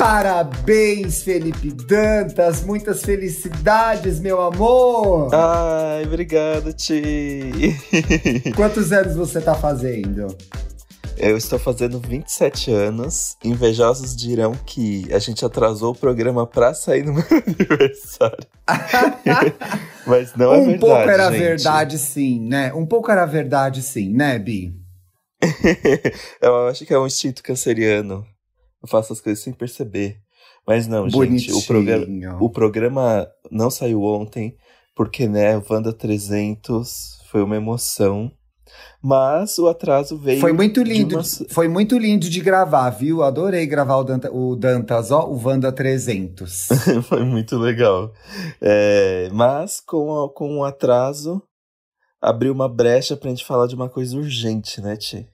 Parabéns, Felipe Dantas! Muitas felicidades, meu amor! Ai, obrigado, Ti! Quantos anos você tá fazendo? Eu estou fazendo 27 anos. Invejosos dirão que a gente atrasou o programa pra sair no meu aniversário. Mas não é um verdade. Um pouco era gente. verdade, sim, né? Um pouco era verdade, sim, né, Bi? eu acho que é um instinto canceriano. Eu faço as coisas sem perceber. Mas não, Bonitinho. gente, o programa, o programa não saiu ontem, porque, né, o Wanda 300 foi uma emoção. Mas o atraso veio. Foi muito lindo, uma... foi muito lindo de gravar, viu? Adorei gravar o, Danta, o Dantas, ó, o Wanda 300. foi muito legal. É, mas com, com o atraso, abriu uma brecha pra gente falar de uma coisa urgente, né, Ti?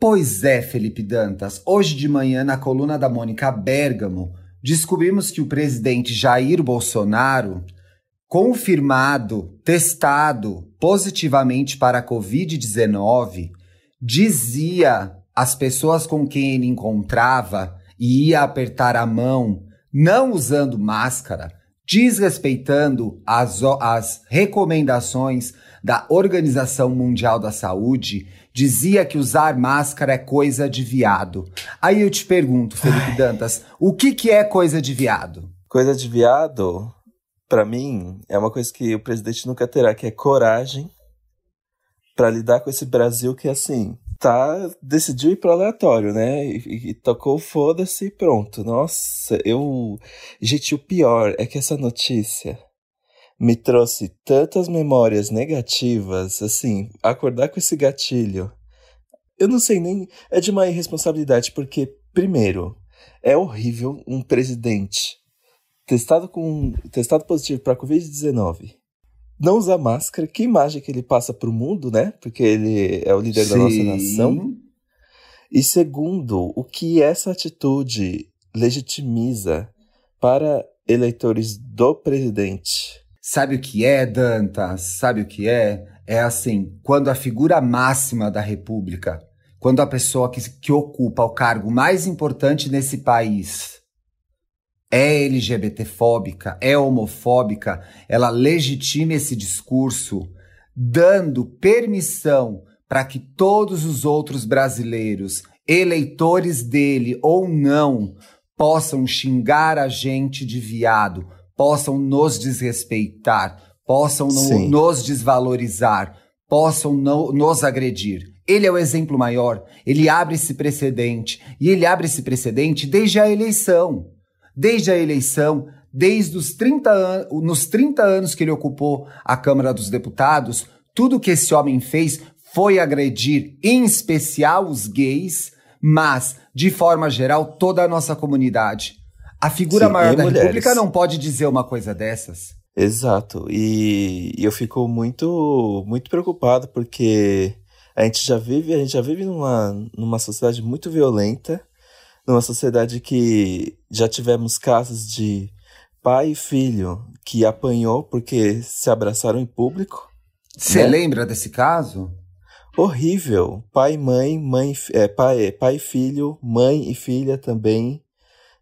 Pois é, Felipe Dantas. Hoje de manhã, na coluna da Mônica Bergamo, descobrimos que o presidente Jair Bolsonaro, confirmado, testado positivamente para a Covid-19, dizia às pessoas com quem ele encontrava e ia apertar a mão, não usando máscara, desrespeitando as, as recomendações da Organização Mundial da Saúde, dizia que usar máscara é coisa de viado. Aí eu te pergunto, Felipe Ai. Dantas, o que, que é coisa de viado? Coisa de viado, para mim, é uma coisa que o presidente nunca terá, que é coragem para lidar com esse Brasil que, assim, tá, decidiu ir pro aleatório, né? E, e tocou foda-se e pronto. Nossa, eu. Gente, o pior é que essa notícia me trouxe tantas memórias negativas, assim, acordar com esse gatilho. Eu não sei nem. É de uma irresponsabilidade, porque, primeiro, é horrível um presidente testado, com, testado positivo para Covid-19 não usar máscara. Que imagem que ele passa para o mundo, né? Porque ele é o líder Sim. da nossa nação. E segundo, o que essa atitude legitimiza para eleitores do presidente? Sabe o que é, Dantas? Sabe o que é? É assim, quando a figura máxima da República, quando a pessoa que, que ocupa o cargo mais importante nesse país é LGBTfóbica, é homofóbica, ela legitima esse discurso, dando permissão para que todos os outros brasileiros, eleitores dele ou não, possam xingar a gente de viado, possam nos desrespeitar, possam no, nos desvalorizar, possam no, nos agredir. Ele é o exemplo maior, ele abre esse precedente, e ele abre esse precedente desde a eleição desde a eleição, desde os 30 anos, nos 30 anos que ele ocupou a Câmara dos Deputados, tudo que esse homem fez foi agredir, em especial os gays, mas, de forma geral, toda a nossa comunidade. A figura Sim, maior da mulheres. República não pode dizer uma coisa dessas. Exato. E eu fico muito, muito preocupado porque a gente já vive, a gente já vive numa, numa sociedade muito violenta numa sociedade que já tivemos casos de pai e filho que apanhou porque se abraçaram em público. Você né? lembra desse caso? Horrível. Pai e mãe, mãe, é, pai, pai e filho, mãe e filha também.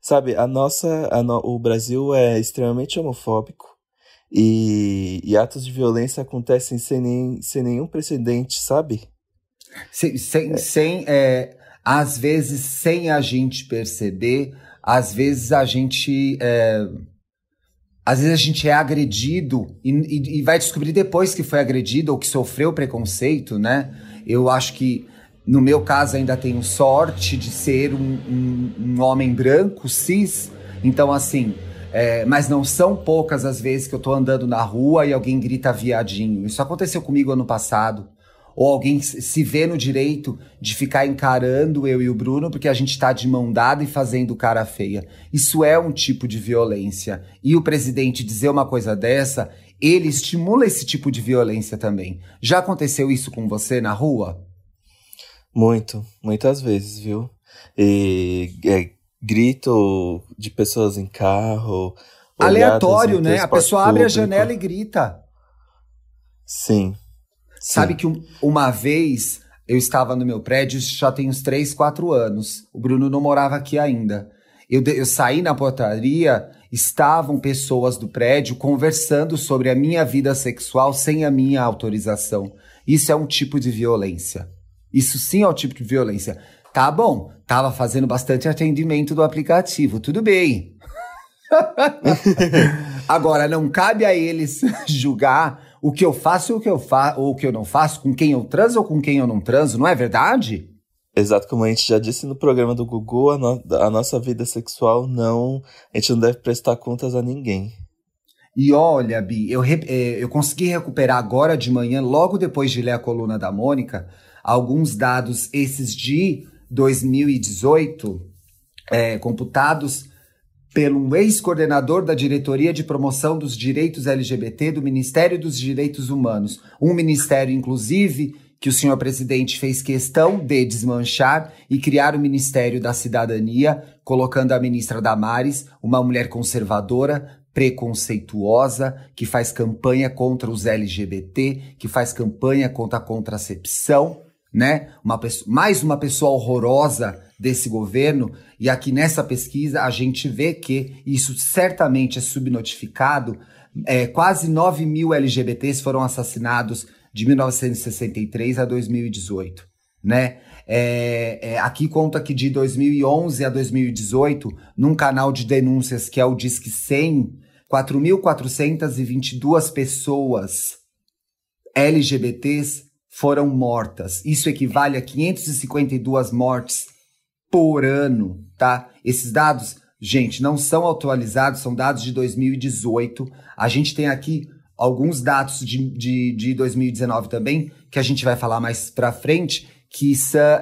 Sabe, a nossa, a no, o Brasil é extremamente homofóbico e, e atos de violência acontecem sem, nem, sem nenhum precedente, sabe? Sem, sem, é. sem é, às vezes sem a gente perceber, às vezes a gente. É, às vezes a gente é agredido e, e, e, vai descobrir depois que foi agredido ou que sofreu preconceito, né? Eu acho que, no meu caso, ainda tenho sorte de ser um, um, um homem branco, cis. Então, assim, é, mas não são poucas as vezes que eu tô andando na rua e alguém grita viadinho. Isso aconteceu comigo ano passado ou alguém se vê no direito de ficar encarando eu e o Bruno porque a gente está de mão dada e fazendo cara feia. Isso é um tipo de violência. E o presidente dizer uma coisa dessa, ele estimula esse tipo de violência também. Já aconteceu isso com você na rua? Muito, muitas vezes, viu? E é, grito de pessoas em carro. Aleatório, né? A pessoa público. abre a janela e grita. Sim, Sabe que um, uma vez eu estava no meu prédio, já tem uns 3, 4 anos. O Bruno não morava aqui ainda. Eu, eu saí na portaria, estavam pessoas do prédio conversando sobre a minha vida sexual sem a minha autorização. Isso é um tipo de violência. Isso sim é um tipo de violência. Tá bom, tava fazendo bastante atendimento do aplicativo, tudo bem. Agora, não cabe a eles julgar o que eu faço ou o que eu fa ou o que eu não faço, com quem eu transo ou com quem eu não transo, não é verdade? Exato, como a gente já disse no programa do Gugu, a, no a nossa vida sexual não. A gente não deve prestar contas a ninguém. E olha, Bi, eu, é, eu consegui recuperar agora de manhã, logo depois de ler a coluna da Mônica, alguns dados, esses de 2018, é, computados pelo ex-coordenador da Diretoria de Promoção dos Direitos LGBT do Ministério dos Direitos Humanos. Um ministério, inclusive, que o senhor presidente fez questão de desmanchar e criar o Ministério da Cidadania, colocando a ministra Damares, uma mulher conservadora, preconceituosa, que faz campanha contra os LGBT, que faz campanha contra a contracepção, né? Uma pessoa, mais uma pessoa horrorosa desse governo. E aqui nessa pesquisa a gente vê que isso certamente é subnotificado. É, quase 9 mil LGBTs foram assassinados de 1963 a 2018, né? É, é, aqui conta que de 2011 a 2018, num canal de denúncias que é o Disque 100, 4.422 pessoas LGBTs foram mortas. Isso equivale a 552 mortes por ano, tá? Esses dados, gente, não são atualizados, são dados de 2018. A gente tem aqui alguns dados de, de, de 2019 também, que a gente vai falar mais pra frente, que,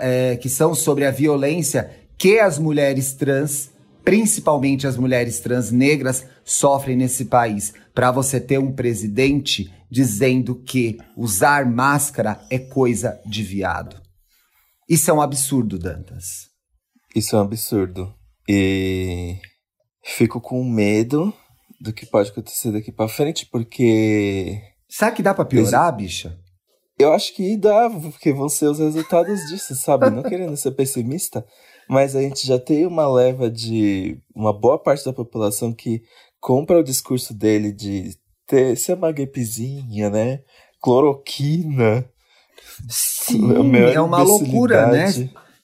é, que são sobre a violência que as mulheres trans, principalmente as mulheres trans negras, sofrem nesse país. Para você ter um presidente dizendo que usar máscara é coisa de viado. Isso é um absurdo, Dantas. Isso é um absurdo. E fico com medo do que pode acontecer daqui para frente, porque. Será que dá pra piorar, Ex bicha? Eu acho que dá, porque vão ser os resultados disso, sabe? Não querendo ser pessimista, mas a gente já tem uma leva de uma boa parte da população que compra o discurso dele de ter, ser uma gripezinha, né? Cloroquina. Sim, é uma loucura, né?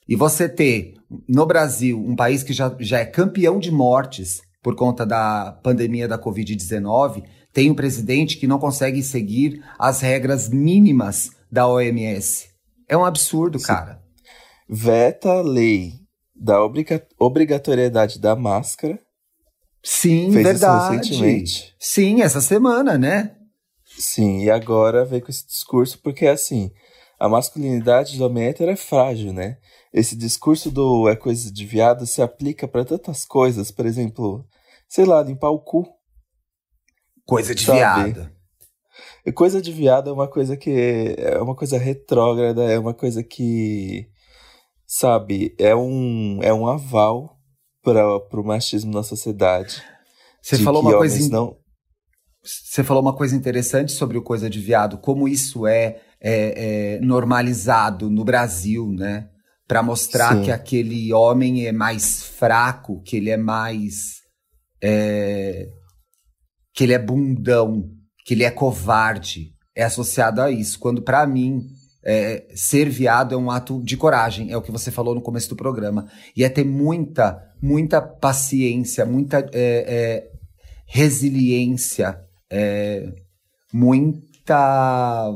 E você ter no Brasil um país que já, já é campeão de mortes por conta da pandemia da Covid-19, tem um presidente que não consegue seguir as regras mínimas da OMS. É um absurdo, Sim. cara. Veta a lei da obriga obrigatoriedade da máscara. Sim, Fez verdade. Sim, essa semana, né? Sim, e agora veio com esse discurso, porque assim, a masculinidade do homem hétero é frágil, né? Esse discurso do é coisa de viado se aplica para tantas coisas, por exemplo, sei lá, limpar o cu. Coisa de viado. E coisa de viado é uma coisa que é uma coisa retrógrada, é uma coisa que sabe, é um é um aval para o machismo na sociedade. Você falou uma coisa in... não Você falou uma coisa interessante sobre o coisa de viado, como isso é, é, é normalizado no Brasil, né? Para mostrar Sim. que aquele homem é mais fraco, que ele é mais é, que ele é bundão, que ele é covarde, é associado a isso. Quando para mim é, ser viado é um ato de coragem, é o que você falou no começo do programa. E é ter muita, muita paciência, muita é, é, resiliência, é, muita,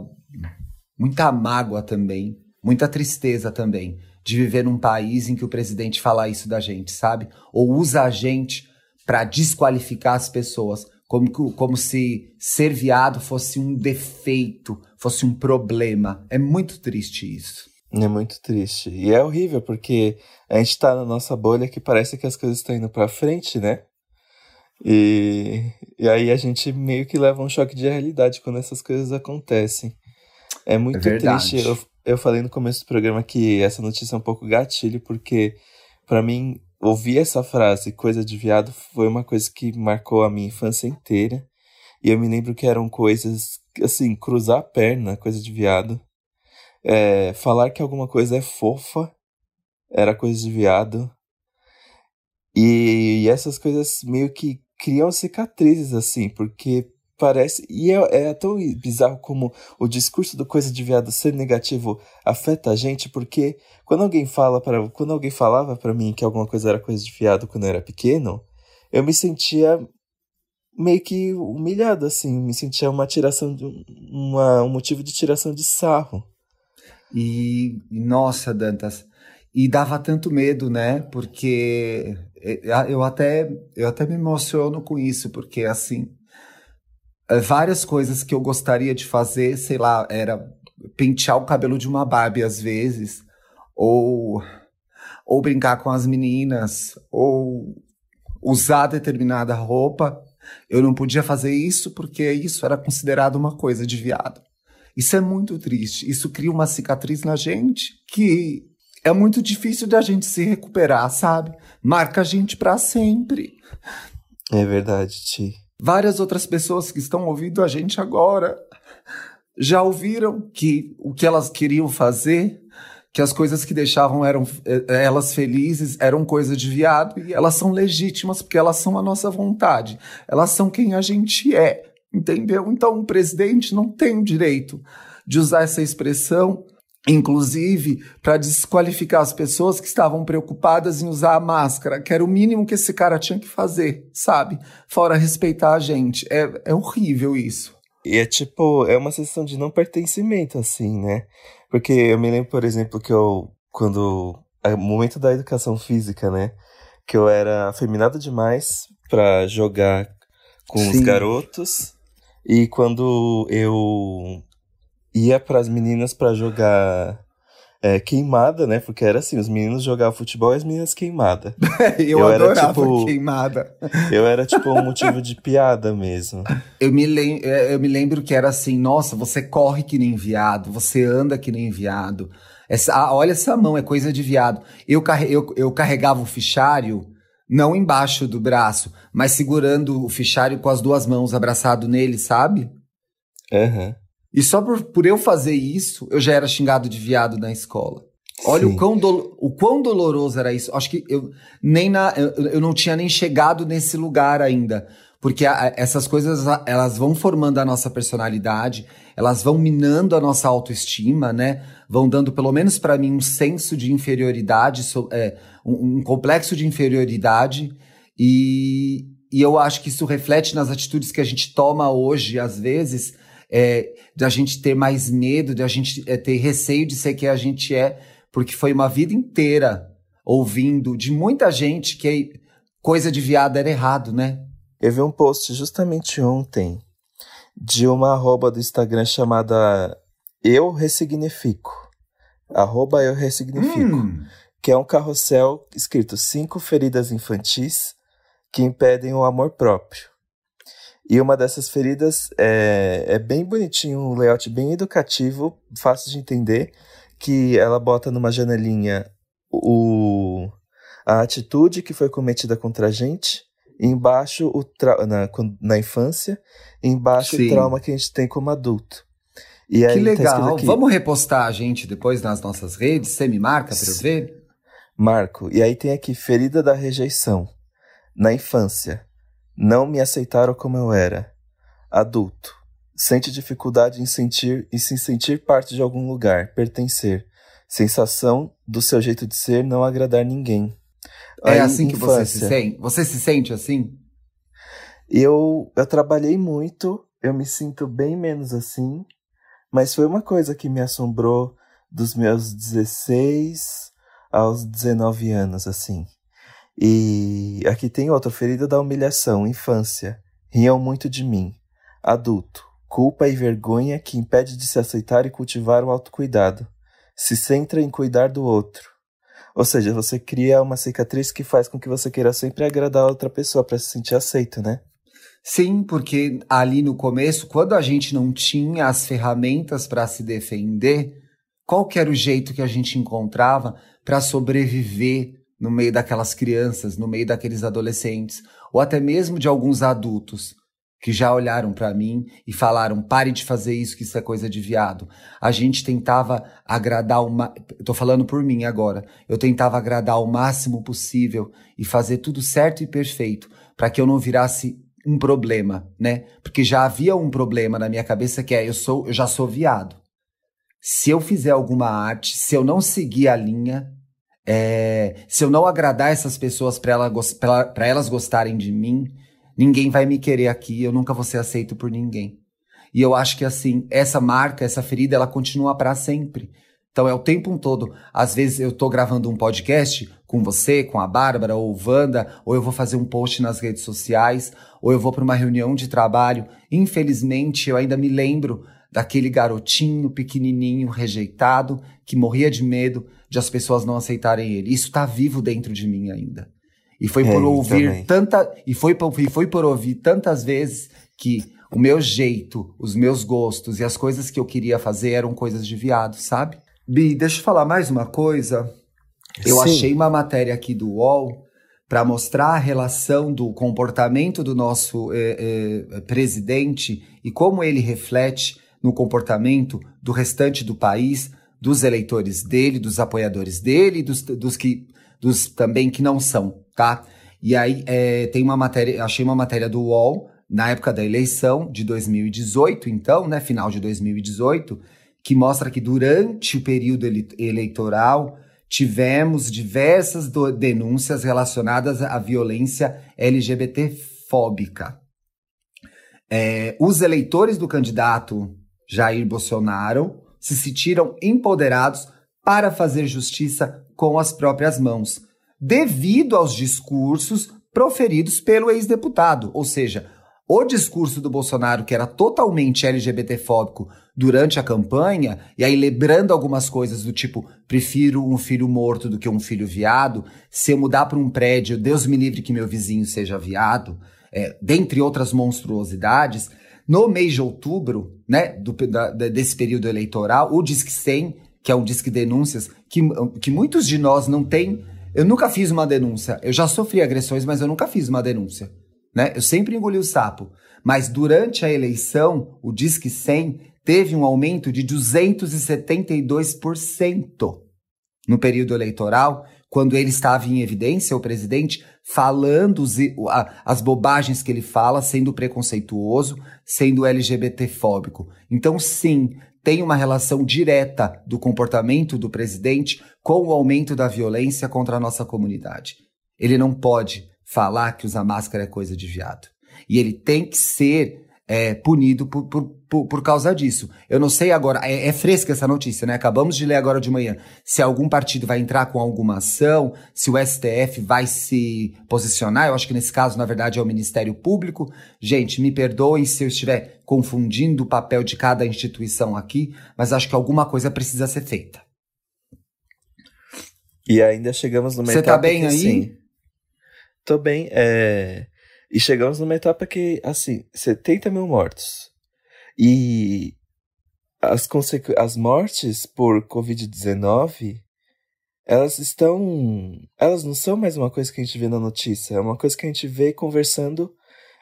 muita mágoa também, muita tristeza também de viver num país em que o presidente fala isso da gente, sabe? Ou usa a gente para desqualificar as pessoas, como, como se ser viado fosse um defeito, fosse um problema. É muito triste isso. É muito triste. E é horrível, porque a gente tá na nossa bolha que parece que as coisas estão indo pra frente, né? E, e aí a gente meio que leva um choque de realidade quando essas coisas acontecem. É muito é triste. Eu, eu falei no começo do programa que essa notícia é um pouco gatilho, porque para mim ouvir essa frase, coisa de viado, foi uma coisa que marcou a minha infância inteira. E eu me lembro que eram coisas, assim, cruzar a perna, coisa de viado. É, falar que alguma coisa é fofa, era coisa de viado. E essas coisas meio que criam cicatrizes, assim, porque parece. E é, é, tão bizarro como o discurso do coisa de viado ser negativo afeta a gente, porque quando alguém fala para quando alguém falava para mim que alguma coisa era coisa de viado quando eu era pequeno, eu me sentia meio que humilhado, assim, me sentia uma tiração de uma, um motivo de tiração de sarro. E, nossa, Dantas, e dava tanto medo, né? Porque é, eu até, eu até me emociono com isso, porque assim, é, várias coisas que eu gostaria de fazer, sei lá, era pentear o cabelo de uma Barbie às vezes, ou, ou brincar com as meninas, ou usar determinada roupa. Eu não podia fazer isso porque isso era considerado uma coisa de viado. Isso é muito triste. Isso cria uma cicatriz na gente que é muito difícil da gente se recuperar, sabe? Marca a gente para sempre. É verdade, Ti. Várias outras pessoas que estão ouvindo a gente agora já ouviram que o que elas queriam fazer, que as coisas que deixavam eram eh, elas felizes eram coisa de viado e elas são legítimas porque elas são a nossa vontade. Elas são quem a gente é. Entendeu? Então o presidente não tem o direito de usar essa expressão, inclusive para desqualificar as pessoas que estavam preocupadas em usar a máscara, que era o mínimo que esse cara tinha que fazer, sabe? Fora respeitar a gente. É, é horrível isso. E é tipo, é uma sensação de não pertencimento, assim, né? Porque eu me lembro, por exemplo, que eu, quando. No momento da educação física, né? Que eu era afeminado demais para jogar com Sim. os garotos. E quando eu ia para as meninas para jogar é, queimada, né? Porque era assim, os meninos jogavam futebol e as meninas queimada. eu, eu adorava era, tipo, queimada. Eu era tipo um motivo de piada mesmo. Eu me, lem é, eu me lembro que era assim, nossa, você corre que nem viado, você anda que nem viado. Essa, ah, olha essa mão, é coisa de viado. Eu, carre, eu, eu carregava o fichário não embaixo do braço, mas segurando o fichário com as duas mãos abraçado nele, sabe? Uhum. E só por, por eu fazer isso, eu já era xingado de viado na escola. Olha o quão, do, o quão doloroso era isso. Acho que eu nem na, eu, eu não tinha nem chegado nesse lugar ainda. Porque a, essas coisas, elas vão formando a nossa personalidade, elas vão minando a nossa autoestima, né? Vão dando, pelo menos para mim, um senso de inferioridade, é, um, um complexo de inferioridade. E, e eu acho que isso reflete nas atitudes que a gente toma hoje, às vezes, é, da gente ter mais medo, de a gente é, ter receio de ser quem a gente é, porque foi uma vida inteira ouvindo de muita gente que coisa de viado era errado, né? Eu vi um post justamente ontem de uma arroba do Instagram chamada Eu Ressignifico. Arroba Eu Ressignifico. Hum. Que é um carrossel escrito cinco feridas infantis que impedem o amor próprio. E uma dessas feridas é, é bem bonitinho, um layout bem educativo, fácil de entender, que ela bota numa janelinha o, a atitude que foi cometida contra a gente, embaixo o na, na infância, embaixo Sim. o trauma que a gente tem como adulto. E que tá legal. Tá Vamos repostar a gente depois nas nossas redes? Você me marca para eu ver? Marco. E aí tem aqui ferida da rejeição. Na infância, não me aceitaram como eu era. Adulto. Sente dificuldade em sentir e se sentir parte de algum lugar, pertencer. Sensação do seu jeito de ser não agradar ninguém. É Aí, assim que infância. você se sente? Você se sente assim? Eu, eu trabalhei muito, eu me sinto bem menos assim, mas foi uma coisa que me assombrou dos meus 16 aos 19 anos, assim. E aqui tem outra, ferida da humilhação, infância. Riam muito de mim. Adulto, culpa e vergonha que impede de se aceitar e cultivar o autocuidado. Se centra em cuidar do outro. Ou seja, você cria uma cicatriz que faz com que você queira sempre agradar a outra pessoa para se sentir aceito, né? Sim, porque ali no começo, quando a gente não tinha as ferramentas para se defender, qual era o jeito que a gente encontrava para sobreviver no meio daquelas crianças, no meio daqueles adolescentes, ou até mesmo de alguns adultos. que já olharam para mim e falaram: pare de fazer isso, que isso é coisa de viado. A gente tentava agradar uma. Tô falando por mim agora. Eu tentava agradar o máximo possível e fazer tudo certo e perfeito para que eu não virasse um problema, né? Porque já havia um problema na minha cabeça que é eu sou, eu já sou viado. Se eu fizer alguma arte, se eu não seguir a linha, é, se eu não agradar essas pessoas para ela, elas gostarem de mim, ninguém vai me querer aqui, eu nunca vou ser aceito por ninguém. E eu acho que assim, essa marca, essa ferida, ela continua para sempre. Então é o tempo todo. Às vezes eu tô gravando um podcast com você, com a Bárbara ou Wanda, ou eu vou fazer um post nas redes sociais, ou eu vou para uma reunião de trabalho. Infelizmente, eu ainda me lembro daquele garotinho pequenininho, rejeitado, que morria de medo de as pessoas não aceitarem ele. Isso tá vivo dentro de mim ainda. E foi por é, ouvir também. tanta e foi por, e foi por ouvir tantas vezes que o meu jeito, os meus gostos e as coisas que eu queria fazer eram coisas de viado, sabe? Bi, deixa eu falar mais uma coisa. Eu Sim. achei uma matéria aqui do UOL para mostrar a relação do comportamento do nosso eh, eh, presidente e como ele reflete no comportamento do restante do país, dos eleitores dele, dos apoiadores dele, dos, dos que dos também que não são, tá? E aí é, tem uma matéria, achei uma matéria do UOL na época da eleição de 2018, então, né, final de 2018, que mostra que durante o período ele eleitoral tivemos diversas denúncias relacionadas à violência LGBT-fóbica. É, os eleitores do candidato Jair Bolsonaro se sentiram empoderados para fazer justiça com as próprias mãos, devido aos discursos proferidos pelo ex-deputado, ou seja, o discurso do Bolsonaro, que era totalmente LGBTfóbico durante a campanha, e aí lembrando algumas coisas do tipo: prefiro um filho morto do que um filho viado, se eu mudar para um prédio, Deus me livre que meu vizinho seja viado, é, dentre outras monstruosidades. No mês de outubro, né, do, da, desse período eleitoral, o Disque 100, que é um Disque Denúncias, que, que muitos de nós não têm. Eu nunca fiz uma denúncia. Eu já sofri agressões, mas eu nunca fiz uma denúncia. Né? Eu sempre engoli o sapo. Mas durante a eleição, o Disque 100 teve um aumento de 272% no período eleitoral, quando ele estava em evidência, o presidente, falando as bobagens que ele fala, sendo preconceituoso, sendo LGBTfóbico. Então, sim, tem uma relação direta do comportamento do presidente com o aumento da violência contra a nossa comunidade. Ele não pode falar que usar máscara é coisa de viado. E ele tem que ser é, punido por, por, por, por, causa disso. Eu não sei agora, é, é, fresca essa notícia, né? Acabamos de ler agora de manhã. Se algum partido vai entrar com alguma ação, se o STF vai se posicionar, eu acho que nesse caso, na verdade, é o Ministério Público. Gente, me perdoem se eu estiver confundindo o papel de cada instituição aqui, mas acho que alguma coisa precisa ser feita. E ainda chegamos no Você tá bem aí? Sim. Tô bem. É... E chegamos numa etapa que, assim, 70 mil mortos. E as, consequ... as mortes por Covid-19, elas estão. Elas não são mais uma coisa que a gente vê na notícia, é uma coisa que a gente vê conversando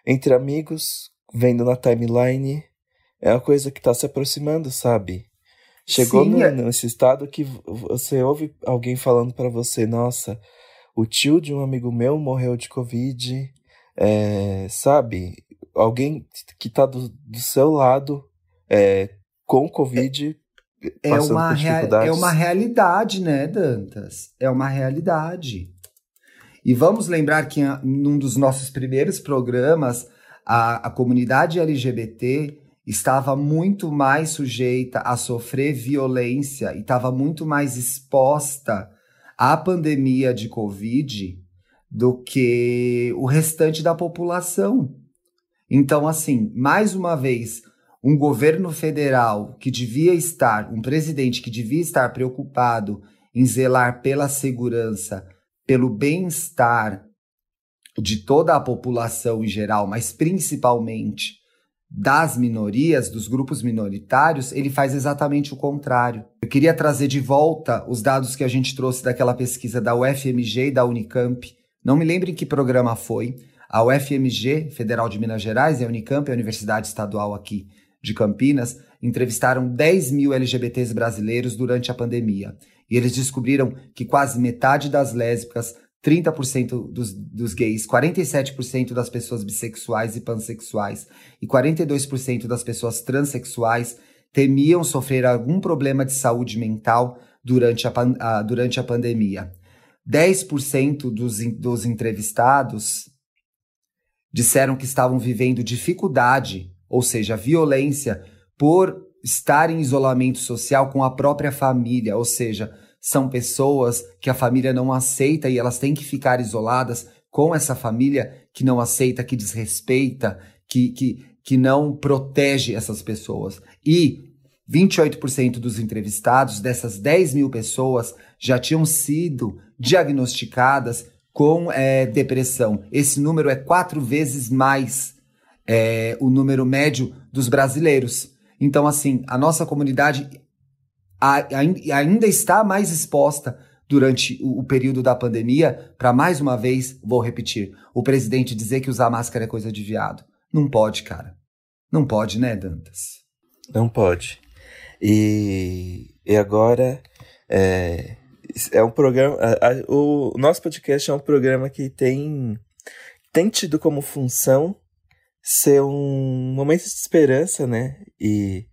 entre amigos, vendo na timeline. É uma coisa que está se aproximando, sabe? Chegou Sim, no, é nesse estado que você ouve alguém falando para você, nossa, o tio de um amigo meu morreu de Covid, é, sabe? Alguém que tá do, do seu lado é, com Covid. É, é uma, é uma realidade, né, Dantas? É uma realidade. E vamos lembrar que num dos nossos primeiros programas, a, a comunidade LGBT estava muito mais sujeita a sofrer violência e estava muito mais exposta a pandemia de Covid do que o restante da população. Então, assim, mais uma vez, um governo federal que devia estar, um presidente que devia estar preocupado em zelar pela segurança, pelo bem-estar de toda a população em geral, mas principalmente das minorias, dos grupos minoritários, ele faz exatamente o contrário. Eu queria trazer de volta os dados que a gente trouxe daquela pesquisa da UFMG e da Unicamp. Não me lembro em que programa foi. a UFMG, Federal de Minas Gerais, e a Unicamp, a Universidade Estadual aqui de Campinas, entrevistaram 10 mil LGBTs brasileiros durante a pandemia. E eles descobriram que quase metade das lésbicas, 30% dos, dos gays, 47% das pessoas bissexuais e pansexuais e 42% das pessoas transexuais temiam sofrer algum problema de saúde mental durante a, durante a pandemia. 10% dos, dos entrevistados disseram que estavam vivendo dificuldade, ou seja, violência, por estar em isolamento social com a própria família, ou seja, são pessoas que a família não aceita e elas têm que ficar isoladas com essa família que não aceita, que desrespeita, que, que, que não protege essas pessoas. E 28% dos entrevistados, dessas 10 mil pessoas, já tinham sido diagnosticadas com é, depressão. Esse número é quatro vezes mais é, o número médio dos brasileiros. Então, assim, a nossa comunidade ainda está mais exposta durante o, o período da pandemia para, mais uma vez, vou repetir, o presidente dizer que usar máscara é coisa de viado. Não pode, cara. Não pode, né, Dantas? Não pode. E, e agora é, é um programa. A, a, o nosso podcast é um programa que tem, tem tido como função ser um momento de esperança, né? E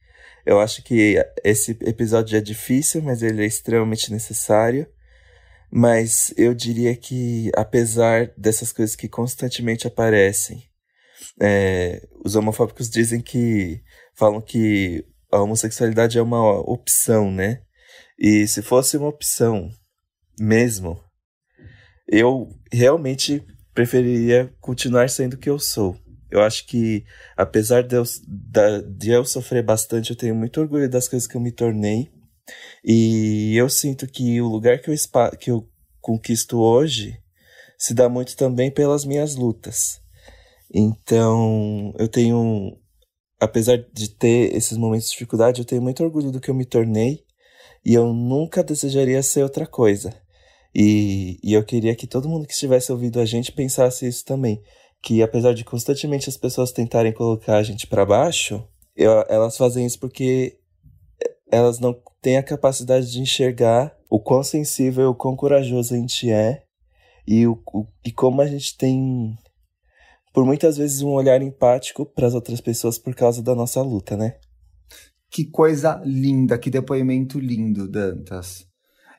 eu acho que esse episódio é difícil, mas ele é extremamente necessário. Mas eu diria que, apesar dessas coisas que constantemente aparecem, é, os homofóbicos dizem que. falam que a homossexualidade é uma opção, né? E se fosse uma opção mesmo, eu realmente preferiria continuar sendo o que eu sou. Eu acho que, apesar de eu, de eu sofrer bastante, eu tenho muito orgulho das coisas que eu me tornei. E eu sinto que o lugar que eu, que eu conquisto hoje se dá muito também pelas minhas lutas. Então, eu tenho apesar de ter esses momentos de dificuldade, eu tenho muito orgulho do que eu me tornei e eu nunca desejaria ser outra coisa. E, e eu queria que todo mundo que estivesse ouvindo a gente pensasse isso também. Que apesar de constantemente as pessoas tentarem colocar a gente para baixo, eu, elas fazem isso porque elas não têm a capacidade de enxergar o quão sensível, o quão corajoso a gente é e, o, o, e como a gente tem por muitas vezes um olhar empático para as outras pessoas por causa da nossa luta, né? Que coisa linda, que depoimento lindo, Dantas.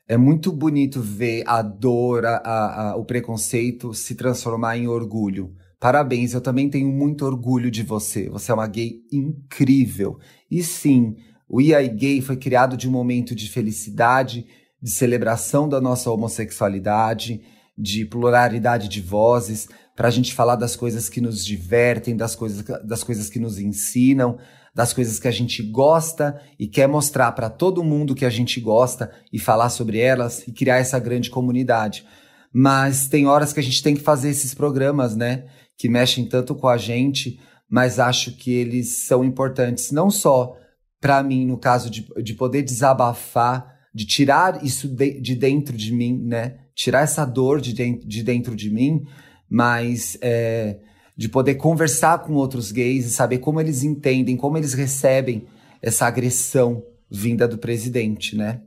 É muito bonito ver a dor, a, a, o preconceito se transformar em orgulho. Parabéns, eu também tenho muito orgulho de você. Você é uma gay incrível. E sim, o IAI Gay foi criado de um momento de felicidade, de celebração da nossa homossexualidade, de pluralidade de vozes, para a gente falar das coisas que nos divertem, das coisas, das coisas que nos ensinam, das coisas que a gente gosta e quer mostrar para todo mundo que a gente gosta e falar sobre elas e criar essa grande comunidade. Mas tem horas que a gente tem que fazer esses programas, né? Que mexem tanto com a gente, mas acho que eles são importantes não só para mim, no caso de, de poder desabafar, de tirar isso de, de dentro de mim, né? Tirar essa dor de, de, de dentro de mim, mas é, de poder conversar com outros gays e saber como eles entendem, como eles recebem essa agressão vinda do presidente, né?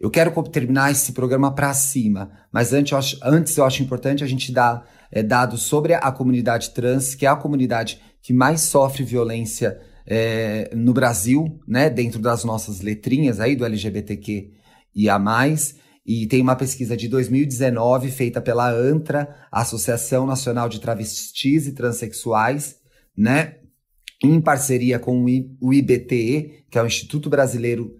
Eu quero terminar esse programa para cima, mas antes eu, acho, antes eu acho importante a gente dar é, dados sobre a comunidade trans, que é a comunidade que mais sofre violência é, no Brasil, né? Dentro das nossas letrinhas aí do LGBTQ e a mais. E tem uma pesquisa de 2019 feita pela ANTRA, Associação Nacional de Travestis e Transsexuais, né? Em parceria com o IBTE, que é o Instituto Brasileiro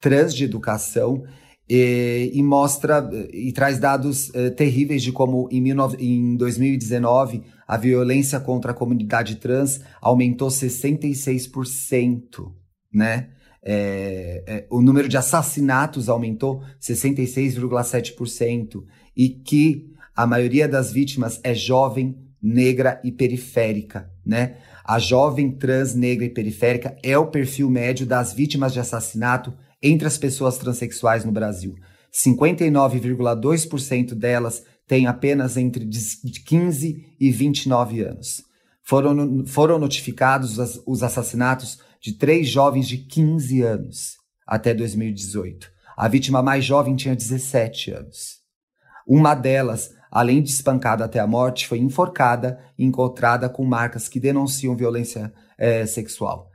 Trans de Educação, e, e mostra e traz dados uh, terríveis de como em, 19, em 2019 a violência contra a comunidade trans aumentou 66%, né? É, é, o número de assassinatos aumentou 66,7% e que a maioria das vítimas é jovem, negra e periférica, né? A jovem trans, negra e periférica é o perfil médio das vítimas de assassinato entre as pessoas transexuais no Brasil. 59,2% delas têm apenas entre 15 e 29 anos. Foram, foram notificados os assassinatos de três jovens de 15 anos até 2018. A vítima mais jovem tinha 17 anos. Uma delas, além de espancada até a morte, foi enforcada e encontrada com marcas que denunciam violência é, sexual.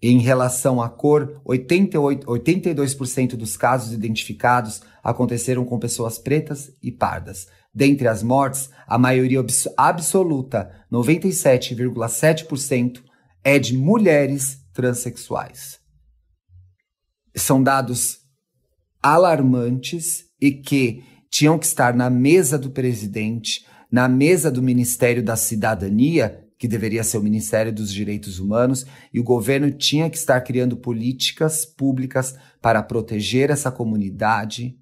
Em relação à cor, 88, 82% dos casos identificados aconteceram com pessoas pretas e pardas. Dentre as mortes, a maioria absoluta, 97,7%, é de mulheres transexuais. São dados alarmantes e que tinham que estar na mesa do presidente, na mesa do Ministério da Cidadania, que deveria ser o Ministério dos Direitos Humanos, e o governo tinha que estar criando políticas públicas para proteger essa comunidade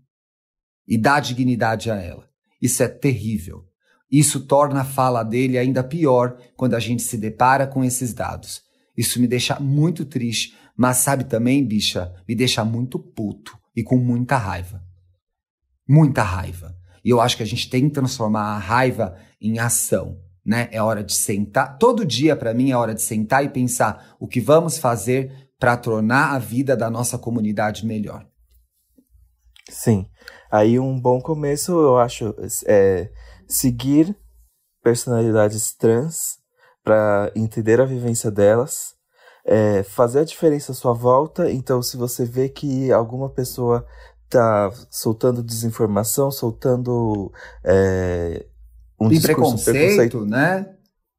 e dar dignidade a ela. Isso é terrível. Isso torna a fala dele ainda pior quando a gente se depara com esses dados. Isso me deixa muito triste, mas sabe também, bicha, me deixa muito puto e com muita raiva. Muita raiva. E eu acho que a gente tem que transformar a raiva em ação né? É hora de sentar. Todo dia, para mim, é hora de sentar e pensar o que vamos fazer para tornar a vida da nossa comunidade melhor. Sim. Aí um bom começo, eu acho, é seguir personalidades trans para entender a vivência delas, é, fazer a diferença à sua volta. Então, se você vê que alguma pessoa tá soltando desinformação, soltando é, um Tem preconceito, preconceito, né?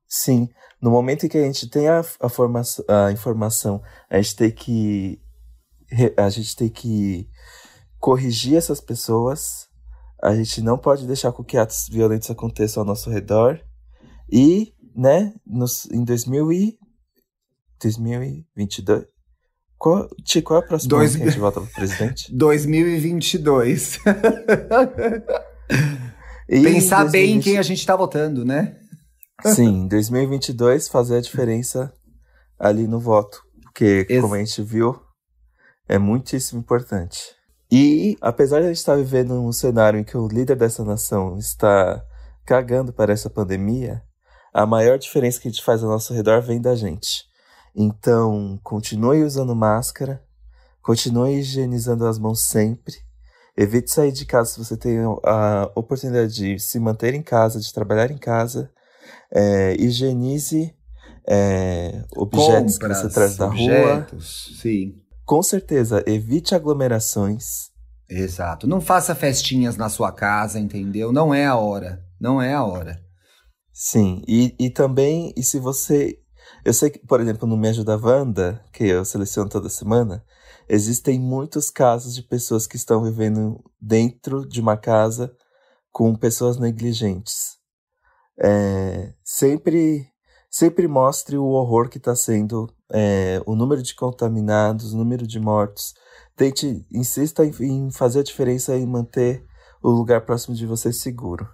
Sim. No momento em que a gente tem a, a, a informação, a gente tem que a gente tem que corrigir essas pessoas. A gente não pode deixar com que atos violentos aconteçam ao nosso redor. E, né, nos, em 2000 e, 2022. Qual, Tico, qual é a próxima Dois... que a gente volta pro presidente? 2022. E Pensar bem em quem a gente está votando, né? Sim, em 2022 fazer a diferença ali no voto. Porque, Ex como a gente viu, é muitíssimo importante. E, apesar de a gente estar vivendo um cenário em que o líder dessa nação está cagando para essa pandemia, a maior diferença que a gente faz ao nosso redor vem da gente. Então, continue usando máscara, continue higienizando as mãos sempre, Evite sair de casa se você tem a oportunidade de se manter em casa, de trabalhar em casa. É, higienize é, objetos Compras, que você traz da objetos, rua. Sim. Com certeza, evite aglomerações. Exato. Não faça festinhas na sua casa, entendeu? Não é a hora. Não é a hora. Sim, e, e também, e se você. Eu sei que, por exemplo, no Me Ajuda Wanda, que eu seleciono toda semana, existem muitos casos de pessoas que estão vivendo dentro de uma casa com pessoas negligentes. É, sempre, sempre mostre o horror que está sendo é, o número de contaminados, o número de mortos. Tente, insista em, em fazer a diferença e manter o lugar próximo de você seguro.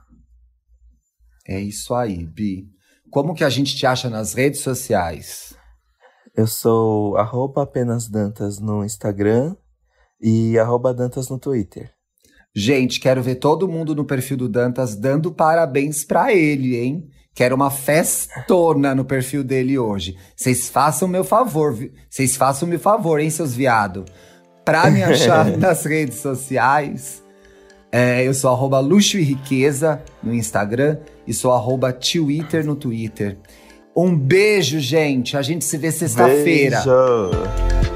É isso aí, Bi. Como que a gente te acha nas redes sociais? Eu sou arroba apenas Dantas no Instagram e arroba Dantas no Twitter. Gente, quero ver todo mundo no perfil do Dantas dando parabéns para ele, hein? Quero uma festona no perfil dele hoje. Vocês façam meu favor, vocês façam meu favor, hein, seus viado? Pra me achar nas redes sociais, é, eu sou arroba luxo e riqueza no Instagram e sou arroba Twitter no Twitter. Um beijo, gente. A gente se vê sexta-feira. Beijo.